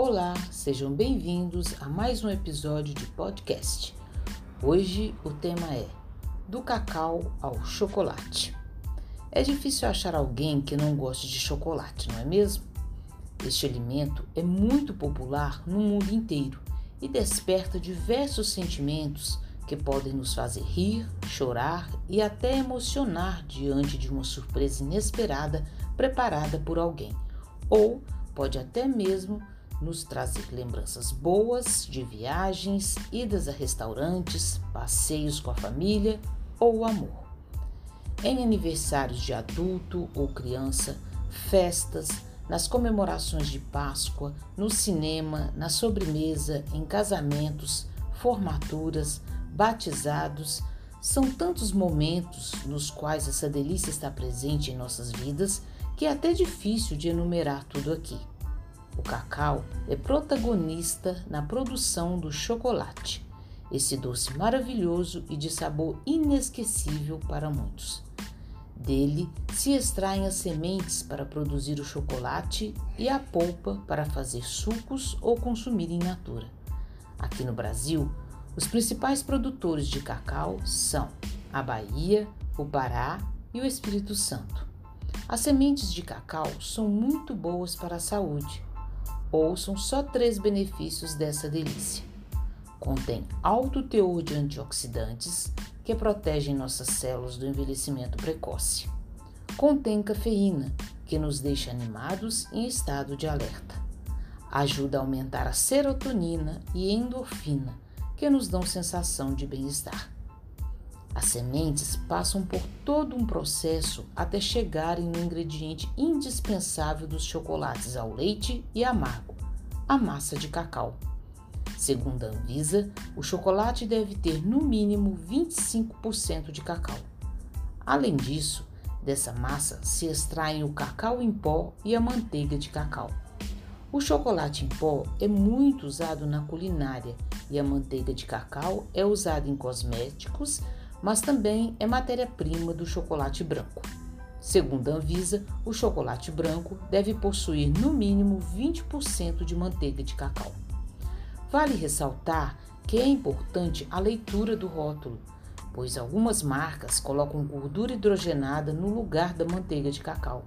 Olá, sejam bem-vindos a mais um episódio de podcast. Hoje o tema é Do cacau ao chocolate. É difícil achar alguém que não goste de chocolate, não é mesmo? Este alimento é muito popular no mundo inteiro e desperta diversos sentimentos que podem nos fazer rir, chorar e até emocionar diante de uma surpresa inesperada preparada por alguém, ou pode até mesmo nos trazer lembranças boas de viagens, idas a restaurantes, passeios com a família ou amor. Em aniversários de adulto ou criança, festas, nas comemorações de Páscoa, no cinema, na sobremesa, em casamentos, formaturas, batizados, são tantos momentos nos quais essa delícia está presente em nossas vidas que é até difícil de enumerar tudo aqui. O cacau é protagonista na produção do chocolate, esse doce maravilhoso e de sabor inesquecível para muitos. Dele se extraem as sementes para produzir o chocolate e a polpa para fazer sucos ou consumir in natura. Aqui no Brasil, os principais produtores de cacau são a Bahia, o Pará e o Espírito Santo. As sementes de cacau são muito boas para a saúde. Ouçam só três benefícios dessa delícia. Contém alto teor de antioxidantes que protegem nossas células do envelhecimento precoce. Contém cafeína, que nos deixa animados em estado de alerta. Ajuda a aumentar a serotonina e endorfina, que nos dão sensação de bem-estar. As sementes passam por todo um processo até chegarem no ingrediente indispensável dos chocolates ao leite e amargo, a massa de cacau. Segundo a Anvisa, o chocolate deve ter no mínimo 25% de cacau. Além disso, dessa massa se extraem o cacau em pó e a manteiga de cacau. O chocolate em pó é muito usado na culinária e a manteiga de cacau é usada em cosméticos, mas também é matéria-prima do chocolate branco. Segundo a Anvisa, o chocolate branco deve possuir no mínimo 20% de manteiga de cacau. Vale ressaltar que é importante a leitura do rótulo, pois algumas marcas colocam gordura hidrogenada no lugar da manteiga de cacau.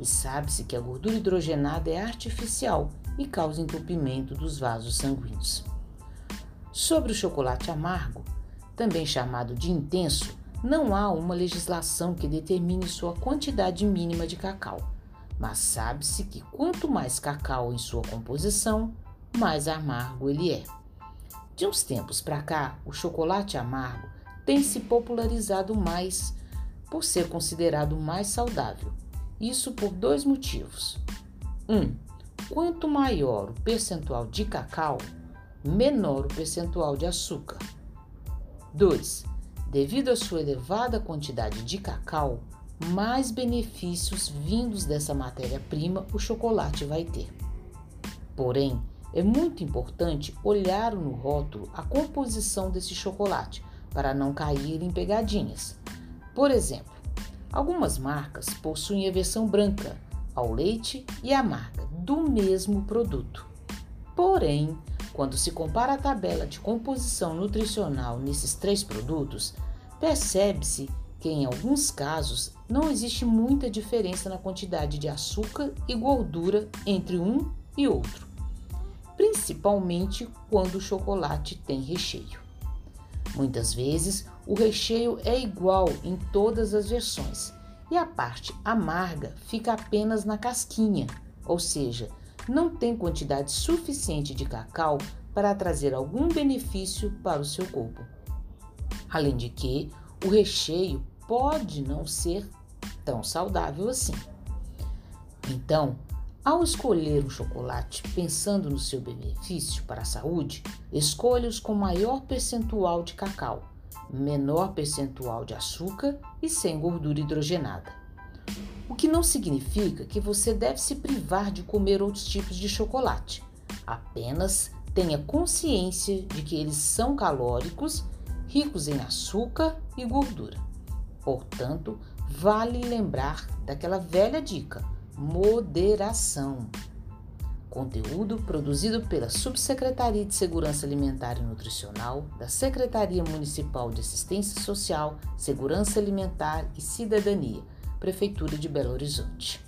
E sabe-se que a gordura hidrogenada é artificial e causa entupimento dos vasos sanguíneos. Sobre o chocolate amargo, também chamado de intenso, não há uma legislação que determine sua quantidade mínima de cacau, mas sabe-se que quanto mais cacau em sua composição, mais amargo ele é. De uns tempos para cá, o chocolate amargo tem se popularizado mais por ser considerado mais saudável isso por dois motivos. Um, quanto maior o percentual de cacau, menor o percentual de açúcar. 2. Devido à sua elevada quantidade de cacau, mais benefícios vindos dessa matéria-prima o chocolate vai ter. Porém, é muito importante olhar no rótulo a composição desse chocolate para não cair em pegadinhas. Por exemplo, Algumas marcas possuem a versão branca, ao leite e amarga do mesmo produto. Porém, quando se compara a tabela de composição nutricional nesses três produtos, percebe-se que em alguns casos não existe muita diferença na quantidade de açúcar e gordura entre um e outro, principalmente quando o chocolate tem recheio. Muitas vezes o recheio é igual em todas as versões e a parte amarga fica apenas na casquinha, ou seja, não tem quantidade suficiente de cacau para trazer algum benefício para o seu corpo. Além de que o recheio pode não ser tão saudável assim. Então, ao escolher um chocolate pensando no seu benefício para a saúde, escolha-os com maior percentual de cacau, menor percentual de açúcar e sem gordura hidrogenada. O que não significa que você deve se privar de comer outros tipos de chocolate. Apenas tenha consciência de que eles são calóricos, ricos em açúcar e gordura. Portanto, vale lembrar daquela velha dica moderação. Conteúdo produzido pela Subsecretaria de Segurança Alimentar e Nutricional da Secretaria Municipal de Assistência Social, Segurança Alimentar e Cidadania, Prefeitura de Belo Horizonte.